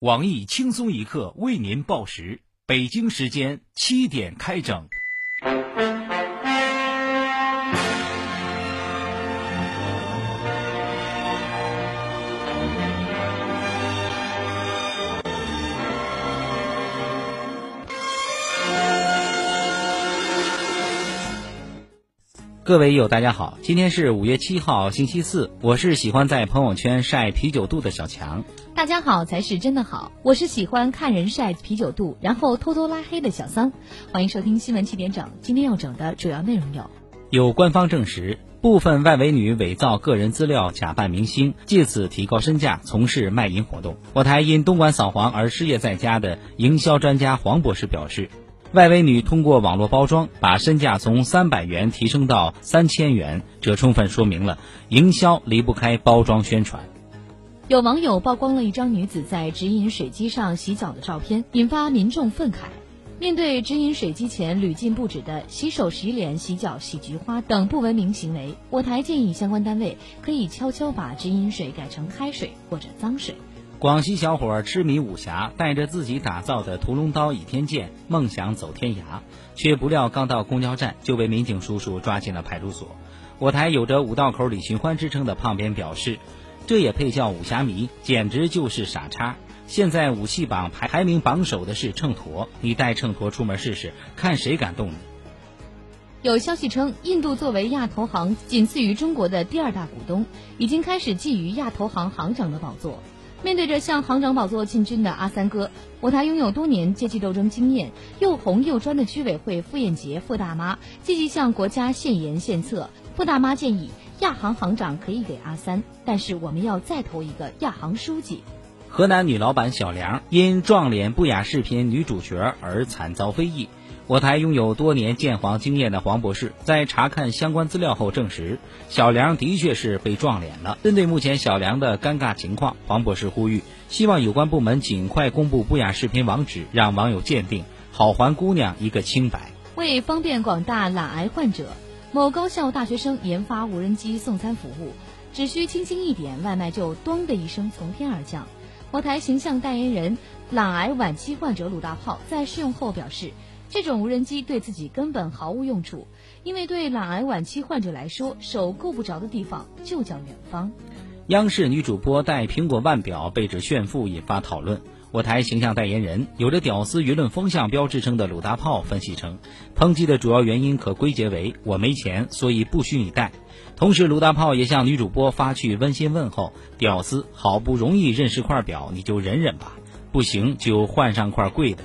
网易轻松一刻为您报时，北京时间七点开整。各位友，大家好，今天是五月七号，星期四，我是喜欢在朋友圈晒啤酒肚的小强。大家好才是真的好，我是喜欢看人晒啤酒肚，然后偷偷拉黑的小桑。欢迎收听新闻七点整，今天要整的主要内容有：有官方证实，部分外围女伪造个人资料，假扮明星，借此提高身价，从事卖淫活动。我台因东莞扫黄而失业在家的营销专家黄博士表示。外围女通过网络包装，把身价从三百元提升到三千元，这充分说明了营销离不开包装宣传。有网友曝光了一张女子在直饮水机上洗澡的照片，引发民众愤慨。面对直饮水机前屡禁不止的洗手、洗脸、洗脚、洗菊花等不文明行为，我台建议相关单位可以悄悄把直饮水改成开水或者脏水。广西小伙痴迷武侠，带着自己打造的屠龙刀倚天剑，梦想走天涯，却不料刚到公交站就被民警叔叔抓进了派出所。我台有着“五道口李寻欢”之称的胖编表示：“这也配叫武侠迷？简直就是傻叉！现在武器榜排排名榜首的是秤砣，你带秤砣出门试试，看谁敢动你。”有消息称，印度作为亚投行仅次于中国的第二大股东，已经开始觊觎亚投行行长的宝座。面对着向行长宝座进军的阿三哥，我台拥有多年阶级斗争经验、又红又专的居委会傅艳杰傅大妈积极向国家献言献策。傅大妈建议，亚行行长可以给阿三，但是我们要再投一个亚行书记。河南女老板小梁因撞脸不雅视频女主角而惨遭非议。我台拥有多年鉴黄经验的黄博士在查看相关资料后证实，小梁的确是被撞脸了。针对目前小梁的尴尬情况，黄博士呼吁，希望有关部门尽快公布不雅视频网址，让网友鉴定，好还姑娘一个清白。为方便广大懒癌患者，某高校大学生研发无人机送餐服务，只需轻轻一点，外卖就“咚”的一声从天而降。我台形象代言人、懒癌晚期患者鲁大炮在试用后表示。这种无人机对自己根本毫无用处，因为对懒癌晚期患者来说，手够不着的地方就叫远方。央视女主播戴苹果腕表被指炫富，引发讨论。我台形象代言人、有着“屌丝舆论风向标”之称的鲁大炮分析称，抨击的主要原因可归结为“我没钱，所以不许你戴”。同时，鲁大炮也向女主播发去温馨问候：“屌丝，好不容易认识块表，你就忍忍吧，不行就换上块贵的。”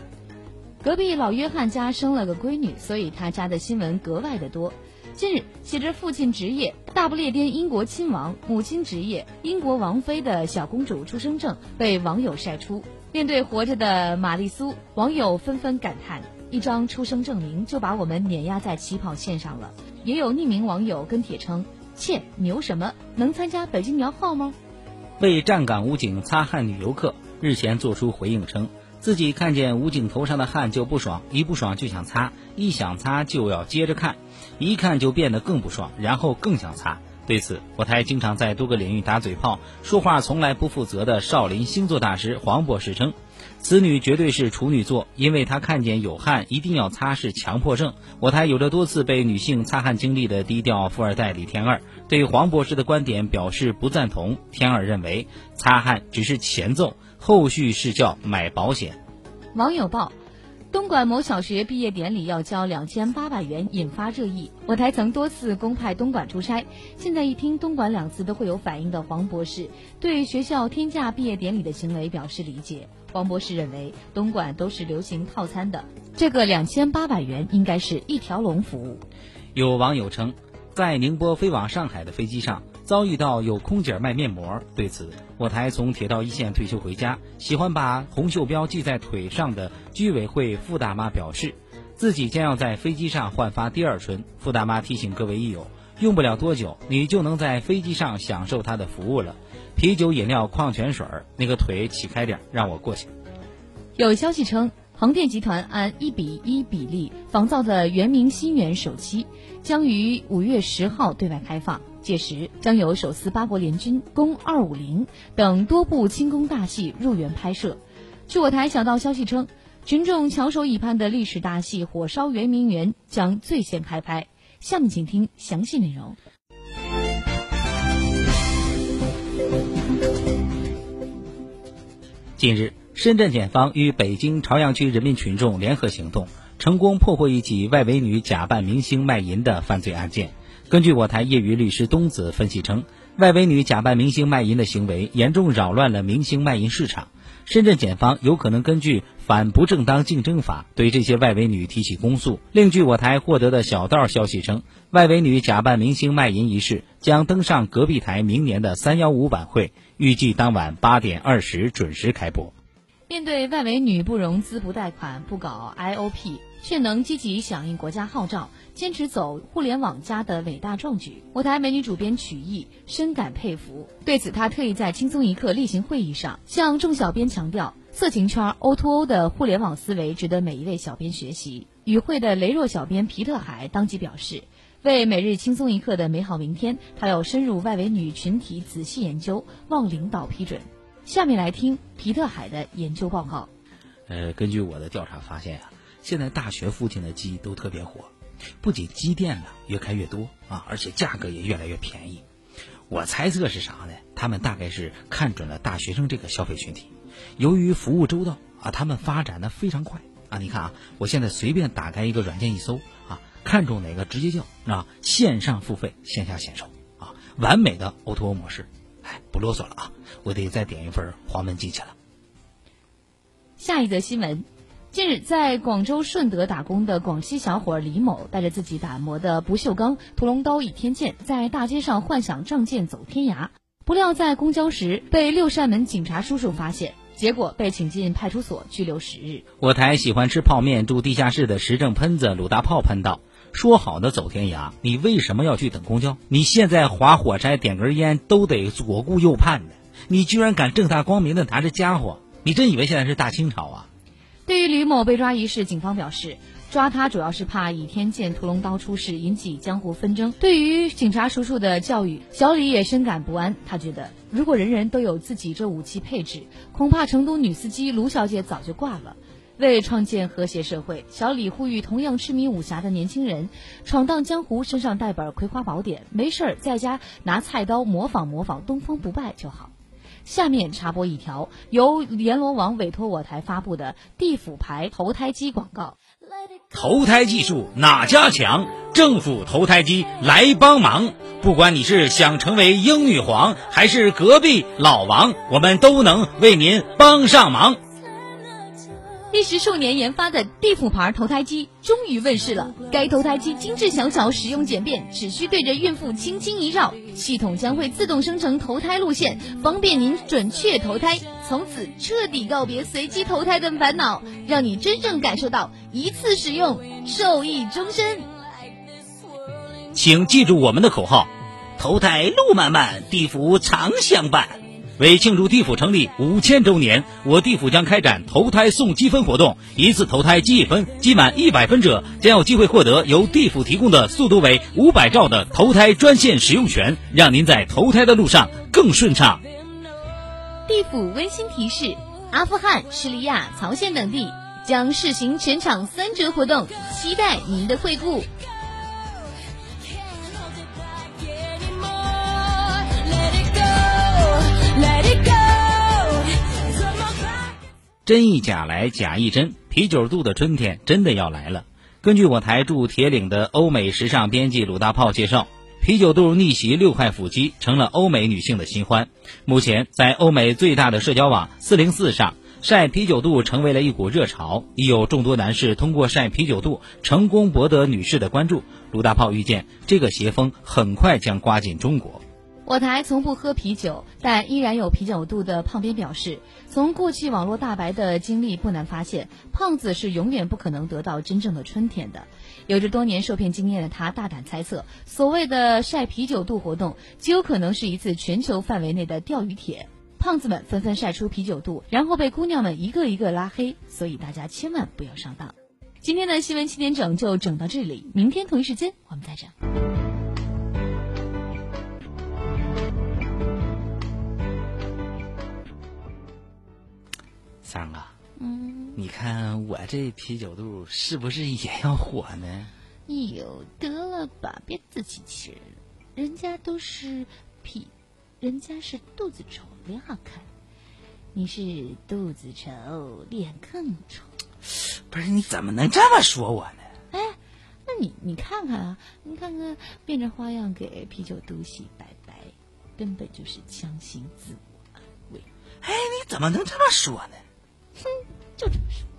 隔壁老约翰家生了个闺女，所以他家的新闻格外的多。近日，写着父亲职业大不列颠英国亲王，母亲职业英国王妃的小公主出生证被网友晒出。面对活着的玛丽苏，网友纷纷感叹：一张出生证明就把我们碾压在起跑线上了。也有匿名网友跟帖称：切，牛什么？能参加北京摇号吗？为站岗武警擦汗女游客日前作出回应称。自己看见武警头上的汗就不爽，一不爽就想擦，一想擦就要接着看，一看就变得更不爽，然后更想擦。对此，我台经常在多个领域打嘴炮、说话从来不负责的少林星座大师黄博士称，此女绝对是处女座，因为她看见有汗一定要擦是强迫症。我台有着多次被女性擦汗经历的低调富二代李天二，对黄博士的观点表示不赞同。天二认为，擦汗只是前奏。后续是叫买保险。网友报：东莞某小学毕业典礼要交两千八百元，引发热议。我台曾多次公派东莞出差，现在一听“东莞”两字都会有反应的黄博士，对学校天价毕业典礼的行为表示理解。黄博士认为，东莞都是流行套餐的，这个两千八百元应该是一条龙服务。有网友称，在宁波飞往上海的飞机上。遭遇到有空姐卖面膜，对此，我台从铁道一线退休回家，喜欢把红袖标系在腿上的居委会傅大妈表示，自己将要在飞机上焕发第二春。傅大妈提醒各位益友，用不了多久，你就能在飞机上享受她的服务了。啤酒、饮料、矿泉水儿，那个腿起开点，让我过去。有消息称，横店集团按一比一比例仿造的圆明新园首期，将于五月十号对外开放。届时将有手撕八国联军、攻二五零等多部轻功大戏入园拍摄。据我台小道消息称，群众翘首以盼的历史大戏《火烧圆明园》将最先开拍。下面请听详细内容。近日，深圳检方与北京朝阳区人民群众联合行动，成功破获一起外围女假扮明星卖淫的犯罪案件。根据我台业余律师东子分析称，外围女假扮明星卖淫的行为严重扰乱了明星卖淫市场。深圳检方有可能根据《反不正当竞争法》对这些外围女提起公诉。另据我台获得的小道消息称，外围女假扮明星卖淫一事将登上隔壁台明年的三幺五晚会，预计当晚八点二十准时开播。面对外围女不融资、不贷款、不搞 IOP，却能积极响应国家号召，坚持走互联网加的伟大壮举，我台美女主编曲艺深感佩服。对此，她特意在轻松一刻例行会议上向众小编强调，色情圈 O2O 的互联网思维值得每一位小编学习。与会的羸弱小编皮特海当即表示，为每日轻松一刻的美好明天，他要深入外围女群体仔细研究，望领导批准。下面来听皮特海的研究报告。呃，根据我的调查发现啊，现在大学附近的鸡都特别火，不仅鸡店呢越开越多啊，而且价格也越来越便宜。我猜测是啥呢？他们大概是看准了大学生这个消费群体，由于服务周到啊，他们发展的非常快啊。你看啊，我现在随便打开一个软件一搜啊，看中哪个直接叫啊，线上付费，线下显售啊，完美的 O2O 模式。哎，不啰嗦了啊，我得再点一份黄焖鸡去了。下一则新闻：近日，在广州顺德打工的广西小伙李某，带着自己打磨的不锈钢屠龙刀倚天剑，在大街上幻想仗剑走天涯。不料在公交时被六扇门警察叔叔发现，结果被请进派出所拘留十日。我台喜欢吃泡面住地下室的时政喷子鲁大炮喷道：“说好的走天涯，你为什么要去等公交？你现在划火柴点根烟都得左顾右盼的，你居然敢正大光明的拿着家伙！”你真以为现在是大清朝啊？对于吕某被抓一事，警方表示，抓他主要是怕倚天剑、屠龙刀出事引起江湖纷争。对于警察叔叔的教育，小李也深感不安。他觉得，如果人人都有自己这武器配置，恐怕成都女司机卢小姐早就挂了。为创建和谐社会，小李呼吁同样痴迷武侠的年轻人，闯荡江湖身上带本《葵花宝典》，没事儿在家拿菜刀模仿模仿东方不败就好。下面插播一条由阎罗王委托我台发布的地府牌投胎机广告。投胎技术哪家强？政府投胎机来帮忙。不管你是想成为英女皇，还是隔壁老王，我们都能为您帮上忙。历时数年研发的地府牌投胎机终于问世了。该投胎机精致小巧，使用简便，只需对着孕妇轻轻一绕，系统将会自动生成投胎路线，方便您准确投胎。从此彻底告别随机投胎的烦恼，让你真正感受到一次使用受益终身。请记住我们的口号：投胎路漫漫，地府常相伴。为庆祝地府成立五千周年，我地府将开展投胎送积分活动，一次投胎积一分，积满一百分者将有机会获得由地府提供的速度为五百兆的投胎专线使用权，让您在投胎的路上更顺畅。地府温馨提示：阿富汗、叙利亚、朝鲜等地将试行全场三折活动，期待您的惠顾。真亦假来假亦真，啤酒肚的春天真的要来了。根据我台驻铁岭的欧美时尚编辑鲁大炮介绍，啤酒肚逆袭六块腹肌成了欧美女性的新欢。目前，在欧美最大的社交网四零四上，晒啤酒肚成为了一股热潮，已有众多男士通过晒啤酒肚成功博得女士的关注。鲁大炮预见，这个邪风很快将刮进中国。我台从不喝啤酒，但依然有啤酒肚的胖编表示，从过去网络大白的经历不难发现，胖子是永远不可能得到真正的春天的。有着多年受骗经验的他大胆猜测，所谓的晒啤酒肚活动，极有可能是一次全球范围内的钓鱼帖。胖子们纷纷晒出啤酒肚，然后被姑娘们一个一个拉黑，所以大家千万不要上当。今天的新闻七点整就整到这里，明天同一时间我们再整。三哥。嗯，你看我这啤酒肚是不是也要火呢？有得了吧，别自欺欺人了。人家都是屁，人家是肚子丑脸好看，你是肚子丑脸更丑。不是你怎么能这么说我呢？哎，那你你看看啊，你看看变着花样给啤酒肚洗白白，根本就是强行自我安慰。哎，你怎么能这么说呢？哼就这么说。